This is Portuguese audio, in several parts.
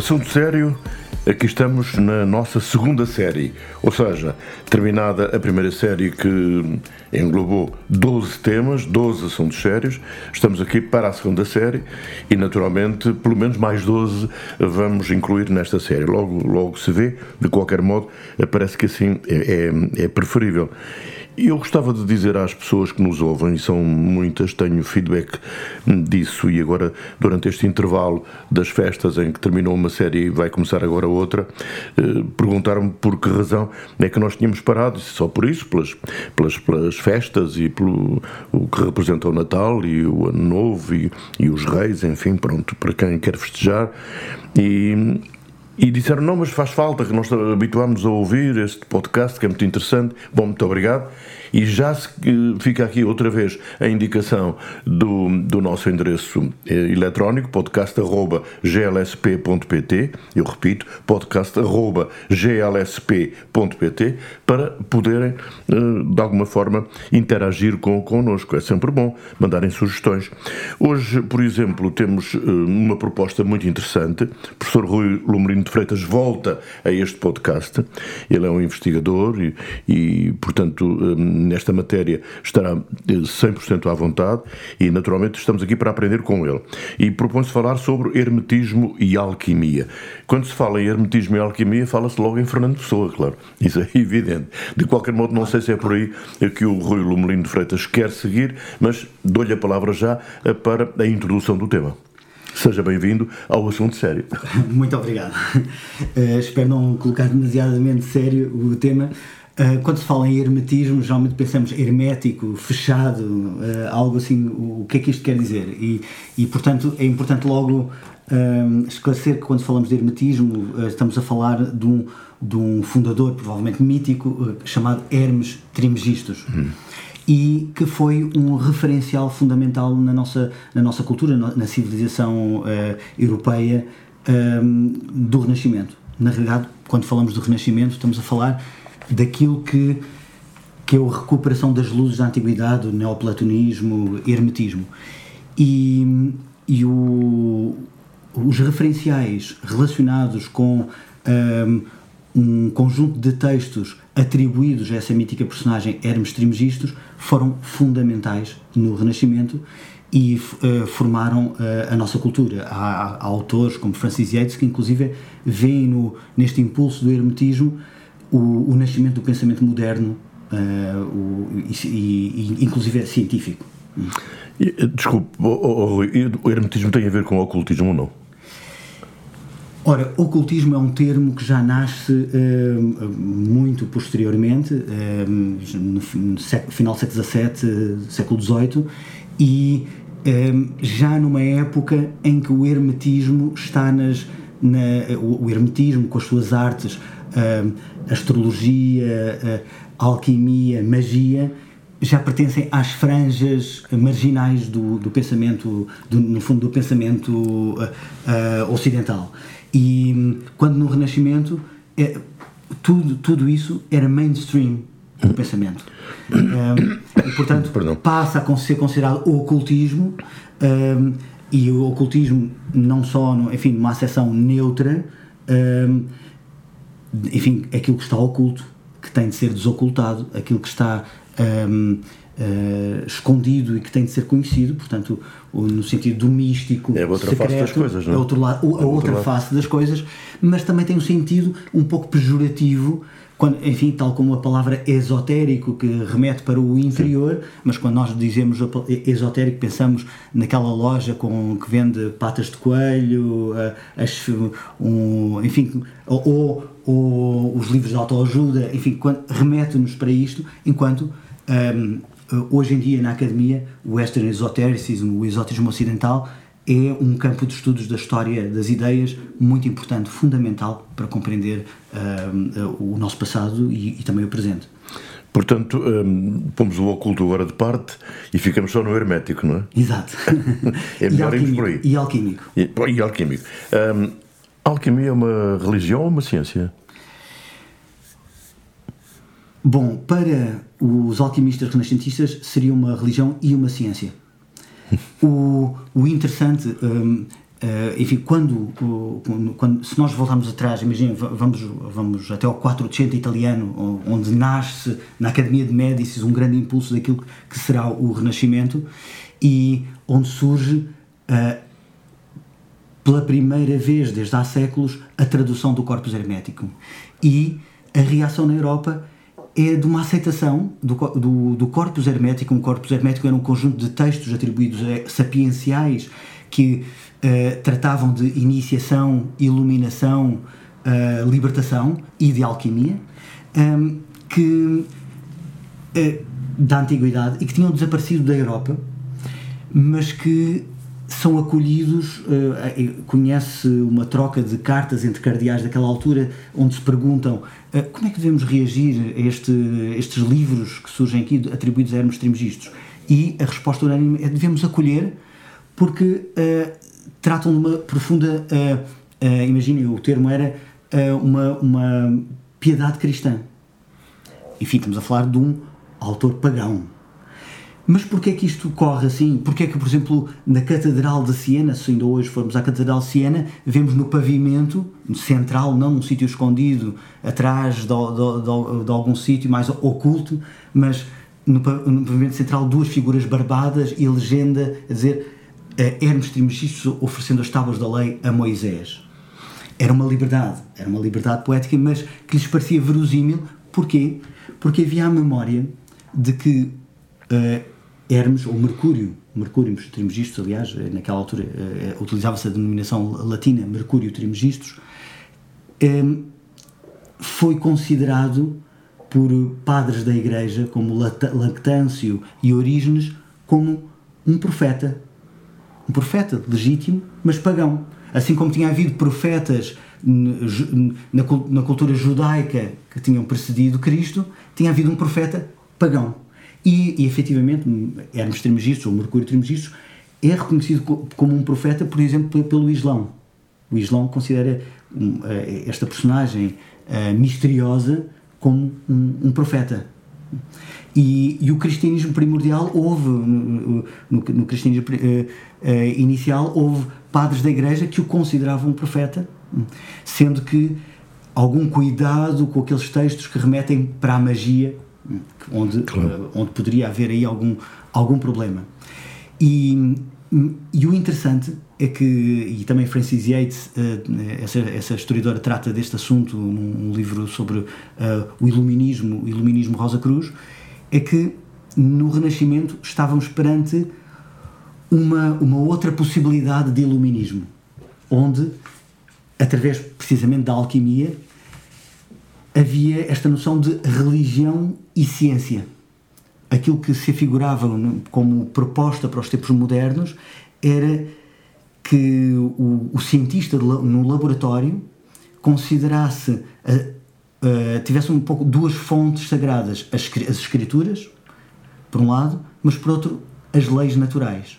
Assunto sério, aqui estamos na nossa segunda série, ou seja, terminada a primeira série que englobou 12 temas, 12 assuntos sérios, estamos aqui para a segunda série e naturalmente pelo menos mais 12 vamos incluir nesta série. Logo, logo se vê, de qualquer modo, parece que assim é, é, é preferível. E eu gostava de dizer às pessoas que nos ouvem, e são muitas, tenho feedback disso, e agora, durante este intervalo das festas em que terminou uma série e vai começar agora outra, eh, perguntaram-me por que razão é que nós tínhamos parado, e só por isso, pelas, pelas, pelas festas e pelo o que representa o Natal e o Ano Novo e, e os Reis, enfim, pronto, para quem quer festejar. E, e disseram, não, mas faz falta, que nós habituámos a ouvir este podcast, que é muito interessante. Bom, muito obrigado. E já se, fica aqui outra vez a indicação do, do nosso endereço eh, eletrónico, podcast.glsp.pt, eu repito, podcast.glsp.pt, para poderem, eh, de alguma forma, interagir com, connosco. É sempre bom mandarem sugestões. Hoje, por exemplo, temos eh, uma proposta muito interessante. O professor Rui Lumerino de Freitas volta a este podcast. Ele é um investigador e, e portanto, nesta matéria estará 100% à vontade e, naturalmente, estamos aqui para aprender com ele. E propõe-se falar sobre hermetismo e alquimia. Quando se fala em hermetismo e alquimia, fala-se logo em Fernando Pessoa, claro. Isso é evidente. De qualquer modo, não sei se é por aí que o Rui Lumelino de Freitas quer seguir, mas dou-lhe a palavra já para a introdução do tema. Seja bem-vindo ao assunto sério. Muito obrigado. Uh, espero não colocar demasiadamente sério o tema. Uh, quando se fala em hermetismo, geralmente pensamos hermético, fechado, uh, algo assim. O, que é que isto quer dizer? E, e portanto, é importante logo esclarecer que quando falamos de hermetismo, estamos a falar de um, de um fundador, provavelmente mítico, chamado Hermes Trismegistus. Hum e que foi um referencial fundamental na nossa, na nossa cultura, na civilização uh, europeia um, do Renascimento. Na realidade, quando falamos do Renascimento, estamos a falar daquilo que, que é a recuperação das luzes da Antiguidade, o neoplatonismo, hermetismo. E, e o, os referenciais relacionados com um, um conjunto de textos atribuídos a essa mítica personagem Hermes Trismegistus foram fundamentais no Renascimento e uh, formaram uh, a nossa cultura. Há, há, autores como Francis Yates que inclusive veem no, neste impulso do hermetismo o, o nascimento do pensamento moderno uh, o, e, e, inclusive é científico. Desculpe, o, o, o hermetismo tem a ver com o ocultismo ou não? Ora, ocultismo é um termo que já nasce uh, muito posteriormente, uh, no, final do século XVII, século XVIII, e já numa época em que o hermetismo está nas. Na, o, hermetismo, com as suas artes, astrologia, alquimia, magia, já pertencem às franjas marginais do, do pensamento, do, no fundo, do pensamento ocidental. E quando no Renascimento é, tudo, tudo isso era mainstream do pensamento. Um, e, portanto, Perdão. passa a ser considerado o ocultismo um, e o ocultismo não só, no, enfim, numa acessão neutra, um, enfim, aquilo que está oculto, que tem de ser desocultado, aquilo que está uh, escondido e que tem de ser conhecido, portanto, no sentido do místico, é a outra secreto, face das coisas, não é? A, outro lado, a, a outra face das coisas, mas também tem um sentido um pouco pejorativo quando, enfim, tal como a palavra esotérico que remete para o interior, Sim. mas quando nós dizemos esotérico pensamos naquela loja com que vende patas de coelho, as, um, enfim, ou, ou, os livros de autoajuda, enfim, remete-nos para isto, enquanto um, hoje em dia na academia o Western Esotericism, o esoterismo ocidental, é um campo de estudos da história das ideias muito importante, fundamental para compreender uh, o nosso passado e, e, também o presente. Portanto, um, pomos o oculto agora de parte e ficamos só no hermético, não é? Exato. é melhor irmos por aí. E alquímico. E, e alquímico. Um, alquimia é uma religião ou uma ciência? Bom, para os alquimistas renascentistas seria uma religião e uma ciência. O, o interessante, um, uh, eh, enfim, quando, quando, se nós voltarmos atrás, imagina, vamos, vamos até ao 400 italiano, onde nasce na Academia de Médicis um grande impulso daquilo que será o Renascimento e onde surge uh, pela primeira vez desde há séculos a tradução do corpus hermético e a reação na Europa é de uma aceitação do, do, do corpus hermético. Um corpus hermético era um conjunto de textos atribuídos a sapienciais que uh, tratavam de iniciação, iluminação, uh, libertação e de alquimia, um, ehm, que uh, da antiguidade e que tinham desaparecido da Europa, mas que são acolhidos, uh, conhece uma troca de cartas entre cardeais daquela altura, onde se perguntam uh, como é que devemos reagir a este, estes livros que surgem aqui atribuídos a Hermes Trismegistos. E a resposta unânime é devemos acolher porque uh, tratam de uma profunda, uh, imaginem, o termo era uma, uma piedade cristã. Enfim, estamos a falar de um autor pagão mas porquê é que isto corre assim? Porquê é que, por exemplo, na Catedral de Siena, se ainda hoje formos à Catedral de Siena, vemos no pavimento central, não num sítio escondido, atrás de, de, de, de algum sítio mais oculto, mas no, no, pavimento central duas figuras barbadas e a legenda a dizer uh, Hermes Trismegisto oferecendo as tábuas da lei a Moisés. Era uma liberdade, era uma liberdade poética, mas que lhes parecia verosímil. Porquê? Porque havia a memória de que uh, Hermes, ou Mercúrio, Mercúrio Trimegistus, aliás, eh, naquela altura uh, utilizava-se a denominação latina Mercúrio Trimegistus, um, foi considerado por padres da Igreja, como Lactâncio e Orígenes, como um profeta. Um profeta legítimo, mas pagão. Assim como tinha havido profetas na, na cultura judaica que tinham precedido Cristo, tinha havido um profeta pagão. E, e efetivamente, Hermes Trismegistus, ou Mercúrio Trismegistus, é reconhecido como um profeta, por exemplo, pelo Islão. O Islão considera eh, esta personagem uh, misteriosa como um, um profeta. E, e, o cristianismo primordial houve, no, no, no cristianismo uh, inicial, houve padres da igreja que o consideravam um profeta, sendo que algum cuidado com aqueles textos que remetem para a magia onde, claro. uh, onde poderia haver aí algum, algum problema. E, e o interessante é que, e também Francis Yates, uh, essa, essa historiadora, trata deste assunto num, livro sobre uh, o iluminismo, o iluminismo Rosa Cruz, é que no Renascimento estávamos perante uma, uma outra possibilidade de iluminismo, onde, através precisamente da alquimia, havia esta noção de religião e ciência. Aquilo que se afigurava como proposta para os tempos modernos era que o, o cientista no laboratório considerasse, tivesse um pouco duas fontes sagradas, as, as escrituras, por um lado, mas por outro, as leis naturais.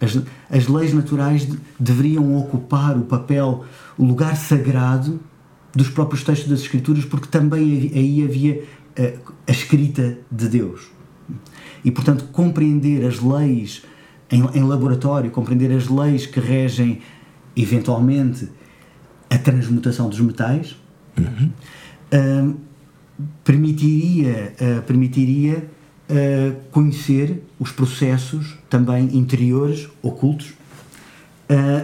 As, as leis naturais de, deveriam ocupar o papel, o lugar sagrado dos próprios textos das Escrituras, porque também aí havia a, escrita de Deus. E, portanto, compreender as leis em, em, laboratório, compreender as leis que regem, eventualmente, a transmutação dos metais, uhum. uh, permitiria, uh, permitiria uh, conhecer os processos também interiores, ocultos,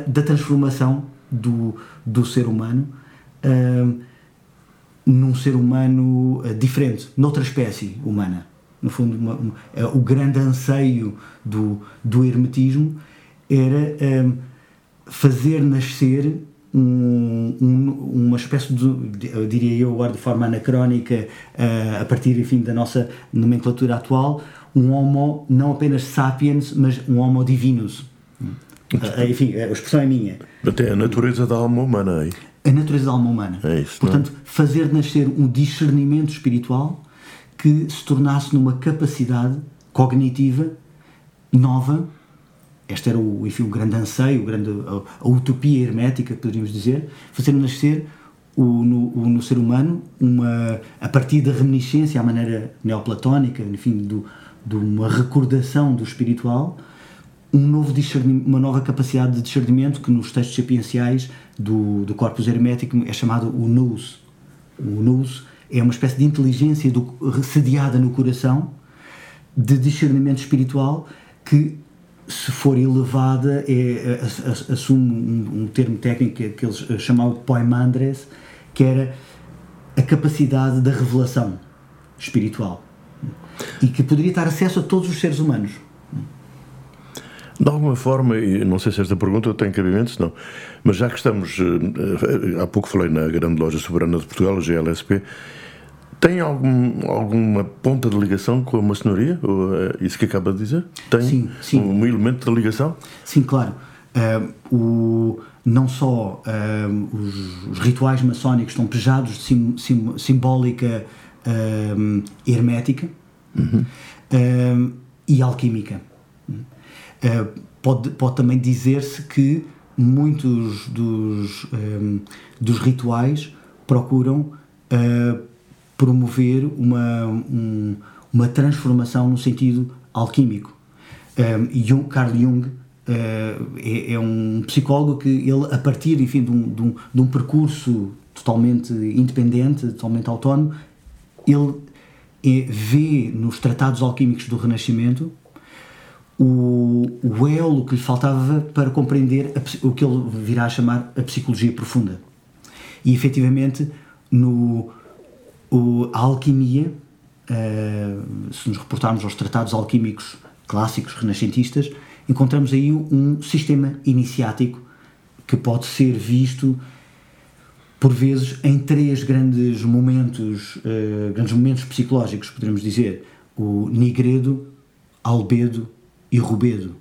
da transformação do, do ser humano num ser humano uh, diferente, noutra espécie humana. No fundo, uma, uma, uh, o grande anseio do, do hermetismo era um, fazer nascer um, um, uma espécie de, eu diria eu agora de forma anacrónica, uh, a partir enfim, da nossa nomenclatura atual, um homo não apenas sapiens, mas um homo divinus. Uh, enfim, a expressão é minha. Até a natureza da alma humana aí. A natureza da alma humana. É isso, Portanto, fazer nascer um discernimento espiritual que se tornasse numa capacidade cognitiva nova este era o, enfim, o grande anseio, o grande, a, a utopia hermética, poderíamos dizer, fazer nascer o, no, o, no, ser humano, uma, a partir da reminiscência, à maneira neoplatónica, enfim, do, de uma recordação do espiritual, um novo uma nova capacidade de discernimento que nos textos sapienciais do, do corpus hermético é chamado o nous. O nous é uma espécie de inteligência do, sediada no coração, de discernimento espiritual, que se for elevada, é, assume um, um, termo técnico que, que eles chamavam de poimandres, que era a capacidade da revelação espiritual e que poderia estar acesso a todos os seres humanos. De alguma forma, e não sei se esta pergunta tem cabimento, se não, mas já que estamos, eh, há pouco falei na grande loja soberana de Portugal, a GLSP, tem algum, alguma ponta de ligação com a maçonaria? Ou, é isso que acaba de dizer? Tem sim, sim. um elemento de ligação? Sim, claro. Uh, o, não só uh, os, os, rituais maçónicos estão pejados de sim, sim, simbólica uh, hermética uhum. e alquímica. Pode, pode também dizer-se que muitos dos, dos rituais procuram promover uma, um, uma transformação no sentido alquímico. Um, Jung, Carl Jung uh, é, é, um psicólogo que ele, a partir enfim, de, um, de, um, de um percurso totalmente independente, totalmente autónomo, ele é, vê nos tratados alquímicos do Renascimento o, o elo que lhe faltava para compreender a, o que ele virá a chamar a psicologia profunda. E efetivamente, no, o, a alquimia, uh, se nos reportarmos aos tratados alquímicos clássicos renascentistas, encontramos aí um sistema iniciático que pode ser visto por vezes em três grandes momentos, uh, grandes momentos psicológicos, poderíamos dizer, o nigredo, albedo e rubedo,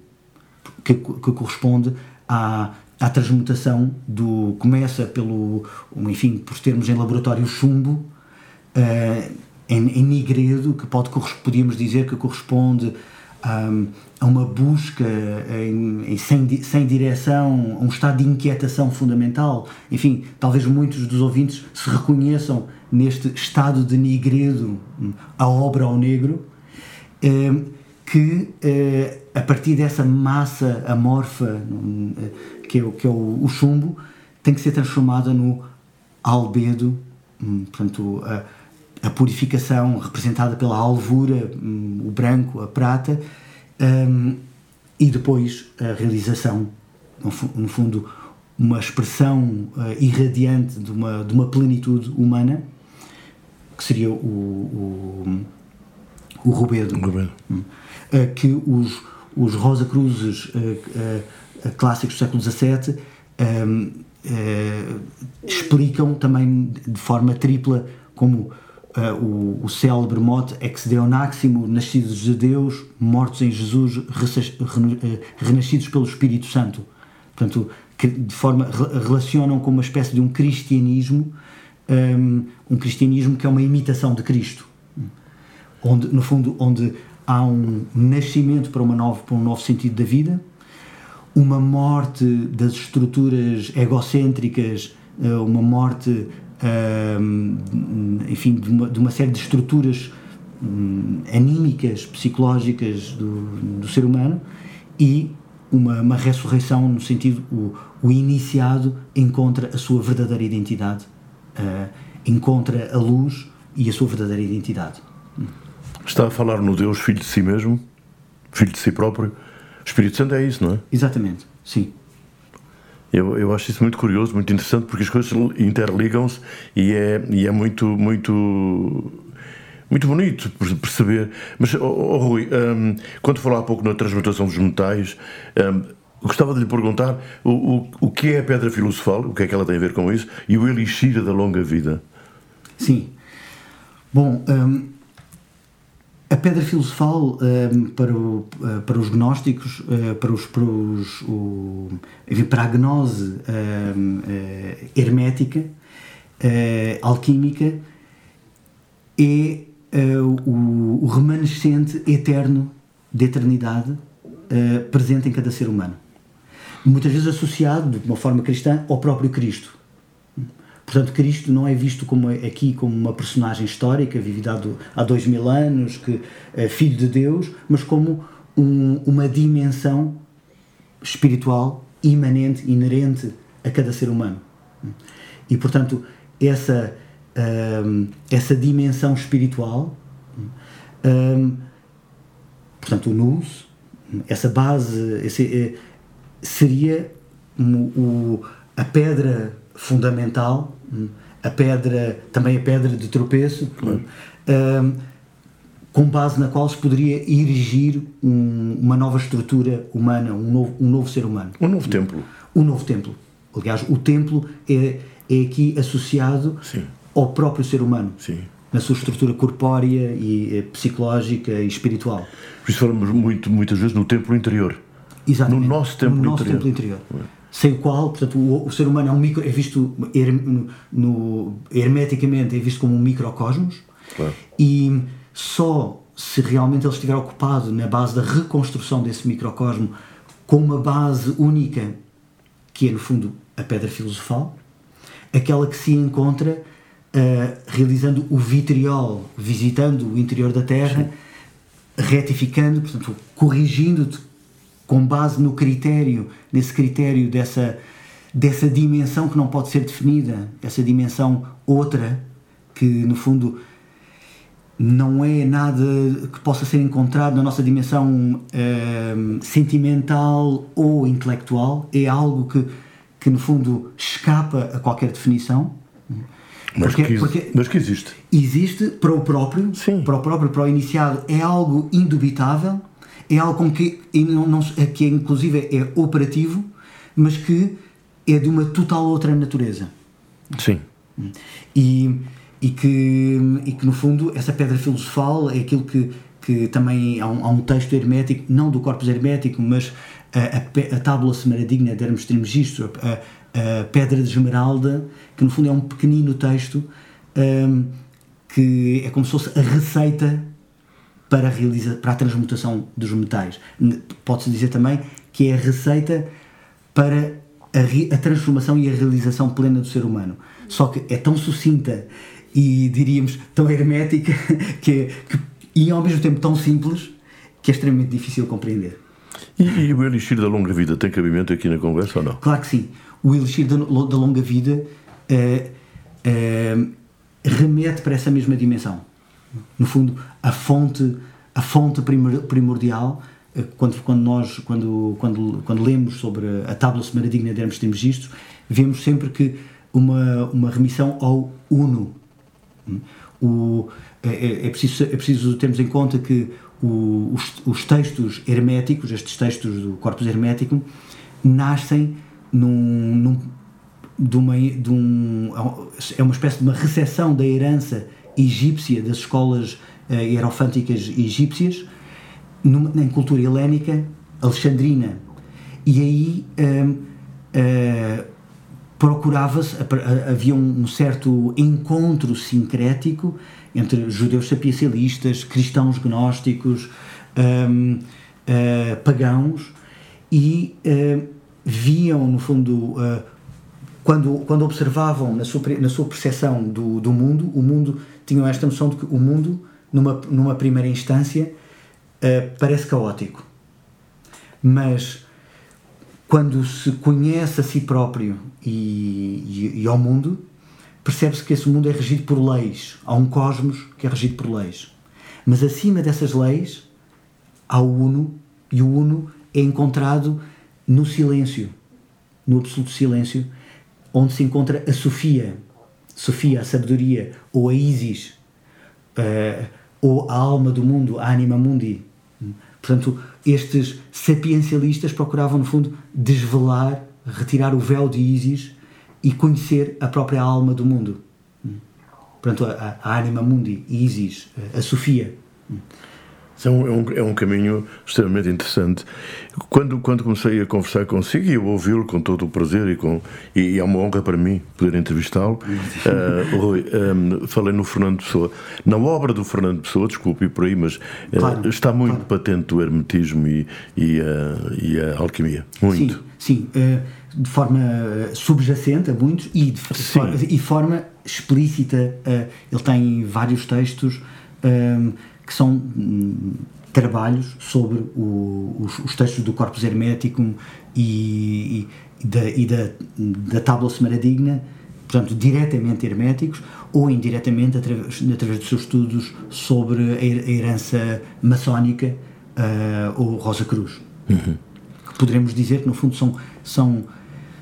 que, que corresponde à, à transmutação do começa pelo, enfim, por termos em laboratório chumbo, uh, em, em Nigredo, que pode, podíamos dizer que corresponde um, a uma busca em, em, sem, sem direção, a um estado de inquietação fundamental. Enfim, talvez muitos dos ouvintes se reconheçam neste estado de Nigredo, a obra ao negro, um, que uh, a partir dessa massa amorfa um, que é, que é o, o, chumbo, tem que ser transformada no albedo, hum, portanto, uh, a purificação representada pela alvura, um, o branco, a prata, um, e depois a realização, no fundo, uma expressão uh, irradiante de uma, de uma plenitude humana, que seria o, o, o Rubedo. Rubedo. Uh, que os, os Rosa Cruzes clássicos do século XVII um, explicam também de forma tripla como uh, o, o célebre mote ex deonaximo, nascidos de Deus, mortos em Jesus, eh, renascidos pelo Espírito Santo. Portanto, que de forma relacionam com uma espécie de um cristianismo, um, um cristianismo que é uma imitação de Cristo, onde no fundo onde há um nascimento para uma nova para um novo sentido da vida, uma morte das estruturas egocêntricas, eh, uma morte enfim, de uma, de uma, série de estruturas um, anímicas, psicológicas do, do, ser humano e uma, uma ressurreição no sentido o, o, iniciado encontra a sua verdadeira identidade, uh, encontra a luz e a sua verdadeira identidade. Está a falar no Deus, filho de si mesmo, filho de si próprio. O Espírito Santo é isso, não é? Exatamente, sim. Eu, eu acho isso muito curioso, muito interessante, porque as coisas interligam-se e é, e é muito, muito, muito bonito perceber. Mas, oh, oh Rui, um, quando falou há pouco na transmutação dos metais, um, gostava de lhe perguntar o, o, o que é a pedra filosofal, o que é que ela tem a ver com isso, e o elixir da longa vida. Sim. Bom, um, a pedra filosofal um, para, o, uh, para os gnósticos, uh, para, os, para, os, o, enfim, para a gnose um, uh, hermética, alquímica, é o, o, remanescente eterno de eternidade presente em cada ser humano. Muitas vezes associado, de uma forma cristã, ao próprio Cristo. Portanto, Cristo não é visto como aqui como uma personagem histórica, vivida há dois mil anos, que é filho de Deus, mas como um, uma dimensão espiritual imanente, inerente a cada ser humano. E, portanto, essa, um, essa dimensão espiritual, um, portanto, o nous, essa base, esse, eh, seria o, a pedra fundamental a pedra, também a pedra de tropeço, claro. um, com base na qual se poderia erigir um, uma nova estrutura humana, um novo, um novo ser humano. Um novo templo. Um novo templo. Aliás, o templo é, é aqui associado Sim. ao próprio ser humano. Sim. Na sua estrutura corpórea e eh, psicológica e espiritual. Por isso falamos muito, muitas vezes no templo interior. Exatamente. No nosso templo no nosso interior. Templo interior. É sem o qual, portanto, o, o, ser humano é um micro, é visto her, no, hermeticamente é visto como um microcosmos claro. e só se realmente ele estiver ocupado na base da reconstrução desse microcosmo com uma base única que é no fundo a pedra filosofal, aquela que se encontra uh, realizando o vitriol, visitando o interior da Terra, Sim. retificando, portanto, corrigindo com base no critério, nesse critério dessa, dessa dimensão que não pode ser definida, essa dimensão outra, que no fundo não é nada que possa ser encontrado na nossa dimensão eh, sentimental ou intelectual, é algo que, que no fundo escapa a qualquer definição. Mas, porque, que, porque mas que existe. Existe para o próprio, Sim. para o próprio, para o iniciado, é algo indubitável é algo com que, não, não, é que inclusive é operativo, mas que é de uma total outra natureza. Sim. E, e, que, e que, no fundo, essa pedra filosofal é aquilo que, que também há um, há um texto hermético, não do corpus hermético, mas a, a, a tábula semadigna de Hermes Trismegisto, a, a, pedra de esmeralda, que no fundo é um pequenino texto um, que é como se fosse a receita para a, realiza, para a transmutação dos metais. Pode-se dizer também que é a receita para a, a, transformação e a realização plena do ser humano. Só que é tão sucinta e diríamos tão hermética que, que, e ao mesmo tempo tão simples que é extremamente difícil de compreender. E, e, o elixir da longa vida tem cabimento aqui na conversa ou não? Claro que sim. O elixir da, da longa vida uh, uh, remete para essa mesma dimensão no fundo, a fonte, a fonte primordial eh, quando, quando nós quando, quando, quando lemos sobre a tábua semadigna de Hermes Trismegisto, vemos sempre que uma, uma remissão ao uno. O, é, é, é, preciso, é preciso termos em conta que o, os, os, textos herméticos, estes textos do corpus hermético, nascem num, num, de uma, de um, é uma espécie de uma recepção da herança egípcia, das escolas uh, hierofânticas egípcias, numa, em cultura helénica, alexandrina. E aí uh, uh, procurava-se, havia um, um, certo encontro sincrético entre judeus sapiencialistas, cristãos gnósticos, um, pagãos, e viam, no fundo, quando, quando observavam na sua, na sua percepção do, do mundo, o mundo tinham esta noção de que o mundo, numa, numa primeira instância, uh, parece caótico. Mas quando se conhece a si próprio e, e, e ao mundo, percebe-se que esse mundo é regido por leis. Há um cosmos que é regido por leis. Mas acima dessas leis há o Uno, e o Uno é encontrado no silêncio, no absoluto silêncio, onde se encontra a Sofia, Sofia, a sabedoria, ou a Isis, uh, ou a alma do mundo, a anima mundi. Portanto, estes sapiencialistas procuravam, no fundo, desvelar, retirar o véu de Isis e conhecer a própria alma do mundo. Portanto, a, a anima mundi, Isis, a Sofia. É um, é, um, é um caminho extremamente interessante. Quando, quando comecei a conversar consigo e eu ouvi-lo com todo o prazer e, com, e, é uma honra para mim poder entrevistá-lo, uh, Rui, um, falei no Fernando Pessoa. Na obra do Fernando Pessoa, desculpe por aí, mas uh, claro, está muito claro. patente o hermetismo e, e, a, e a alquimia. Muito. Sim, sim. Uh, de forma subjacente a muitos e de forma, e forma explícita. ele tem vários textos que são hum, trabalhos sobre o, os, os, textos do Corpus Hermeticum e, e, da, e da, da Tábua Semadigna, portanto, diretamente herméticos ou indiretamente através, através dos seus estudos sobre a, herança maçónica uh, ou Rosa Cruz. Uhum. Poderemos dizer que, no fundo, são, são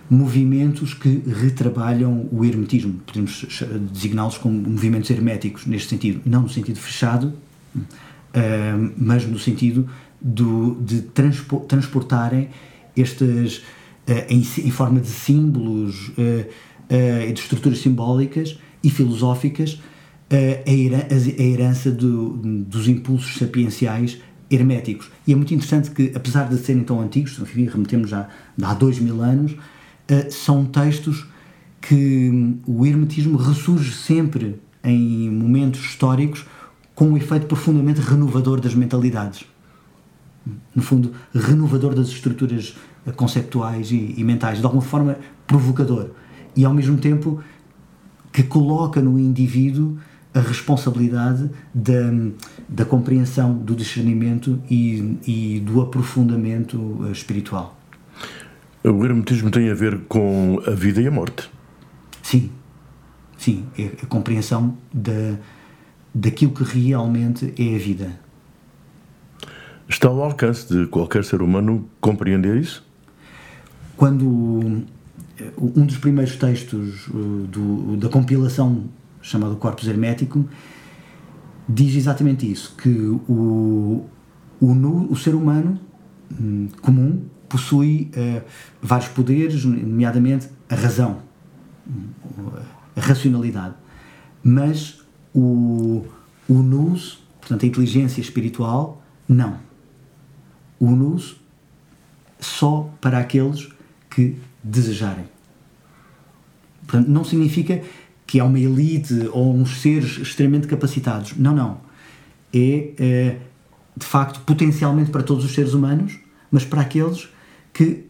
movimentos que retrabalham o hermetismo. Podemos designá-los como movimentos herméticos, neste sentido, não no sentido fechado, mas no sentido do, de transpo, transportarem estas, uh, em, em, forma de símbolos uh, e de estruturas simbólicas e filosóficas, a, herança do, dos impulsos sapienciais herméticos. E é muito interessante que, apesar de serem tão antigos, enfim, remetemos já há dois mil anos, são textos que hum, o hermetismo ressurge sempre em momentos históricos com um efeito profundamente renovador das mentalidades. No fundo, renovador das estruturas conceptuais e, e mentais, de alguma forma provocador. E ao mesmo tempo que coloca no indivíduo a responsabilidade da, da compreensão, do discernimento e, e do aprofundamento espiritual. O hermetismo tem a ver com a vida e a morte. Sim, sim, é a compreensão da daquilo que realmente é a vida. Está ao alcance de qualquer ser humano compreender isso? Quando eh, um dos primeiros textos eh, do, da compilação chamado Corpus Hermeticum diz exatamente isso, que o, o, o ser humano hum, comum possui uh, vários poderes, nomeadamente a razão, a racionalidade, mas o, o portanto, a inteligência espiritual, não. O nous só para aqueles que desejarem. Portanto, não significa que há uma elite ou uns seres extremamente capacitados. Não, não. É, é de facto, potencialmente para todos os seres humanos, mas para aqueles que,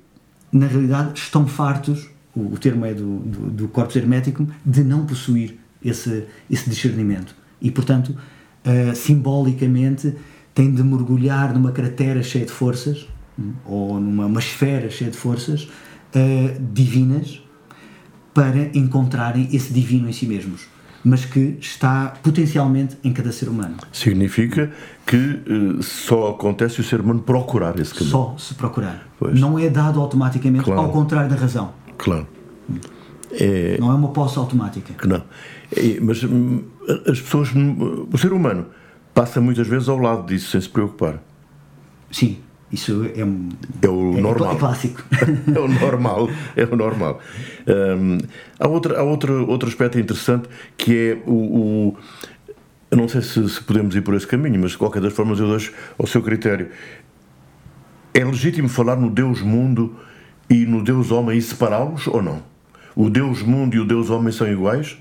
na realidade, estão fartos, o, termo é do, do, do hermético, de não possuir esse, esse discernimento. E, portanto, uh, simbolicamente, tem de mergulhar numa cratera cheia de forças, um, ou numa esfera cheia de forças uh, divinas, para encontrarem esse divino em si mesmos mas que está potencialmente em cada ser humano. Significa que uh, só acontece se o ser humano procurar esse caminho. Só se procurar. Pois. Não é dado automaticamente, claro. ao contrário da razão. Claro. É... Não é uma posse automática. Não. Mas hum, as pessoas, hum, o ser humano, passa muitas vezes ao lado disso sem se preocupar. Sim, isso é, um, é o é, normal. É clássico. é o normal. É o normal. Um, há outro, há outro, outro aspecto interessante que é o. o eu não sei se, se, podemos ir por esse caminho, mas de qualquer das formas eu deixo ao seu critério. É legítimo falar no Deus mundo e no Deus homem e separá-los ou não? O Deus mundo e o Deus homem são iguais?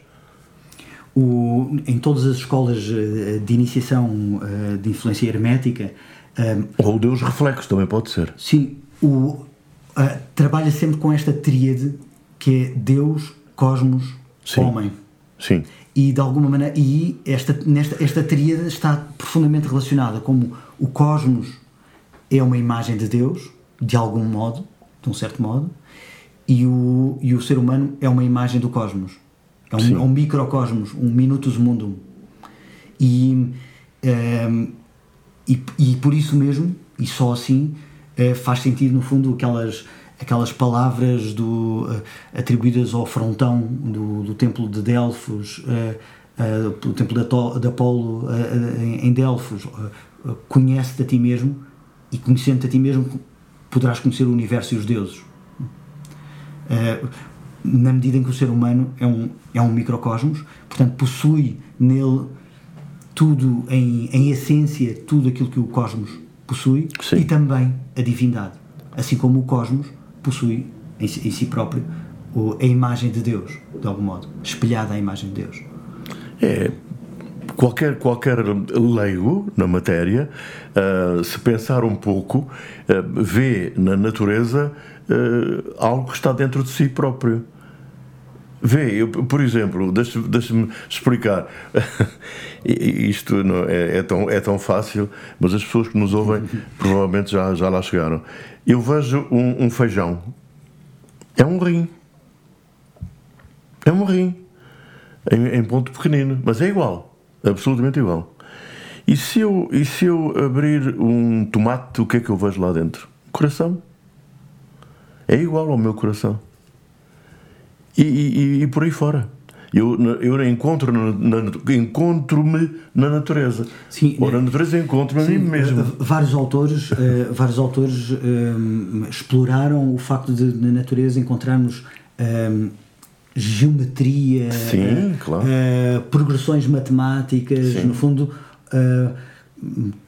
O, em todas as escolas eh, de iniciação eh, de influência hermética. Eh, Ou o Deus reflexo também pode ser. Sim, o, uh, trabalha sempre com esta tríade que é Deus, cosmos, sim. homem. Sim. E de alguma maneira, e esta, nesta, esta tríade está profundamente relacionada, como o cosmos é uma imagem de Deus, de algum modo, de um certo modo, e o, e o ser humano é uma imagem do cosmos. É um, é um microcosmos, um minutus mundum. E, um, ehm, e, e, por isso mesmo, e só assim, uh, faz sentido, no fundo, aquelas aquelas palavras do, uh, atribuídas ao frontão do, do templo de Delfos, uh, o templo de, Apolo em Delfos, conhece-te a ti mesmo e conhecendo-te a ti mesmo poderás conhecer o universo e os deuses. Na medida em que o ser humano é um, é um microcosmos, portanto possui nele tudo em, em essência, tudo aquilo que o cosmos possui Sim. e também a divindade. Assim como o cosmos possui em si, em si próprio a imagem de Deus, de algum modo, espelhada à imagem de Deus. É, qualquer, qualquer leigo na matéria, uh, se pensar um pouco, uh, vê na natureza uh, algo que está dentro de si próprio. Vê, eu, por exemplo, deixa-me deixa explicar. Isto não é, é, tão, é tão fácil, mas as pessoas que nos ouvem provavelmente já, já lá chegaram. Eu vejo um, um feijão. É um rim. É um rim. Em, em, ponto pequenino, mas é igual. Absolutamente igual. E se, eu, e se eu abrir um tomate, o que é que eu vejo lá dentro? Coração. É igual ao meu coração e, e, e por aí fora. Eu, eu encontro na, na, encontro-me na natureza. Sim, Ou na natureza encontro-me a mim mesmo. Vários autores, uh, vários autores uh, exploraram o facto de na natureza encontrarmos uh, geometria, Sim, claro. progressões matemáticas, Sim. no fundo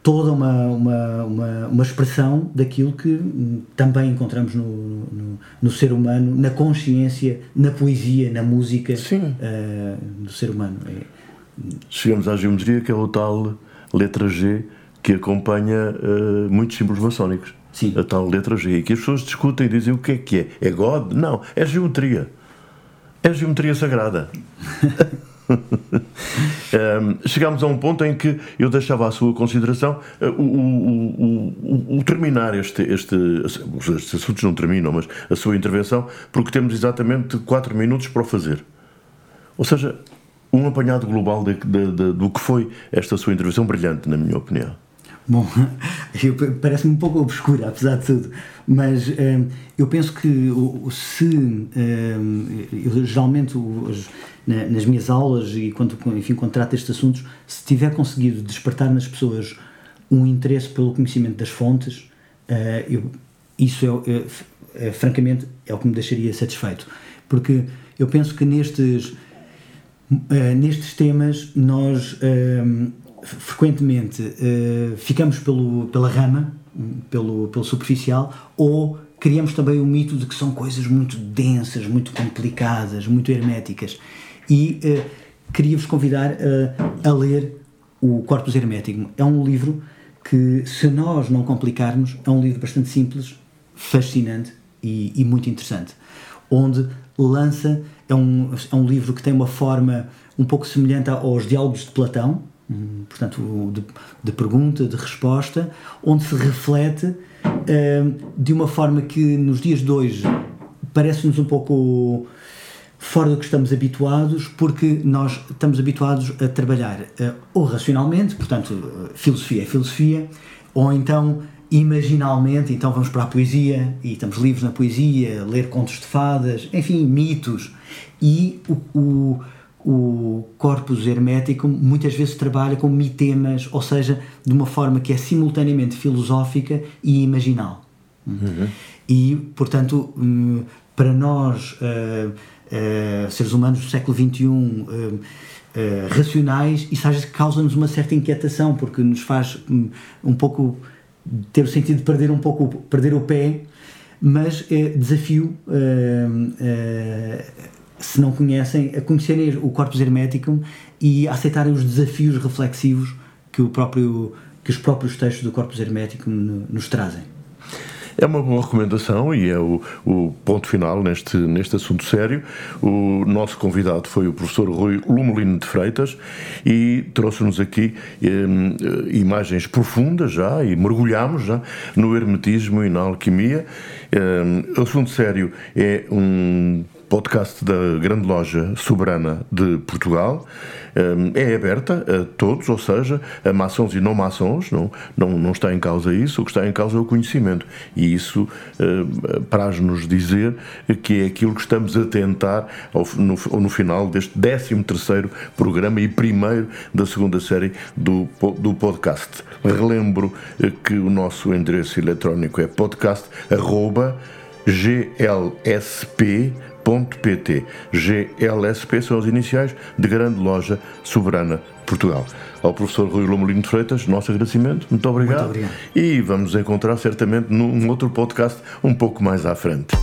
toda uma, uma, uma, uma, expressão daquilo que também encontramos no, no, no, ser humano, na consciência, na poesia, na música uh, do ser humano. É... Chegamos à geometria, que é o tal letra G que acompanha uh, muitos símbolos maçónicos. Sim. A tal letra G. E que as pessoas discutem e dizem o que é que é. É God? Não, é geometria. É geometria sagrada. um, chegámos a um ponto em que eu deixava à sua consideração uh, o, o, o, o, terminar este, este. Estes assuntos não terminam, mas a sua intervenção, porque temos exatamente 4 minutos para o fazer. Ou seja, um apanhado global de, de, de, do que foi esta sua intervenção brilhante, na minha opinião. Bom, parece-me um pouco obscura, apesar de tudo, mas um, eu penso que se um, eu, geralmente na, nas minhas aulas e quando, enfim, quando trato estes assuntos, se tiver conseguido despertar nas pessoas um interesse pelo conhecimento das fontes, uh, eu, isso é, é, é, francamente é o que me deixaria satisfeito, porque eu penso que nestes uh, nestes temas nós frequentemente uh, ficamos pelo, pela rama, pelo, pelo superficial, ou criamos também o mito de que são coisas muito densas, muito complicadas, muito herméticas. E uh, queria-vos convidar uh, a ler o Corpus Hermético. É um livro que, se nós não complicarmos, é um livro bastante simples, fascinante e, e muito interessante. Onde lança, é um, é um livro que tem uma forma um pouco semelhante aos Diálogos de Platão, portanto, de, de, pergunta, de resposta, onde se reflete uh, de uma forma que nos dias de hoje parece-nos um pouco fora do que estamos habituados, porque nós estamos habituados a trabalhar uh, ou racionalmente, portanto, filosofia é filosofia, ou então imaginalmente, então vamos para a poesia e estamos livres na poesia, ler contos de fadas, enfim, mitos. E o, o o corpus hermético muitas vezes trabalha com mitemas, ou seja, de uma forma que é simultaneamente filosófica e imaginal. Uhum. E, portanto, hum, para nós, uh, uh, seres humanos do século XXI, uh, racionais, isso às vezes causa-nos uma certa inquietação, porque nos faz um, um pouco ter o sentido de perder um pouco perder o pé, mas é desafio se não conhecem, a conhecerem o Corpus Hermeticum e a aceitarem os desafios reflexivos que, o próprio, que os próprios textos do Corpus Hermeticum nos trazem. É uma boa recomendação e é o, o, ponto final neste, neste assunto sério. O nosso convidado foi o professor Rui Lumelino de Freitas e trouxe-nos aqui eh, imagens profundas já e mergulhamos já no hermetismo e na alquimia. Eh, assunto sério é um podcast da Grande Loja Soberana de Portugal. Hum, é aberta a todos, ou seja, a maçons e não maçons, não, não, não está em causa isso, o que está em causa é o conhecimento. E isso uh, nos dizer que é aquilo que estamos a tentar ao, no, no final deste 13 programa e primeiro da segunda série do, do podcast. Relembro eh, que o nosso endereço eletrónico é podcast.glsp.pt. GLSP são as iniciais de Grande Loja Soberana Portugal. Ao professor Rui Lomolino de Freitas, nosso agradecimento, muito obrigado. Muito obrigado. E vamos nos encontrar certamente num outro podcast um pouco mais à frente.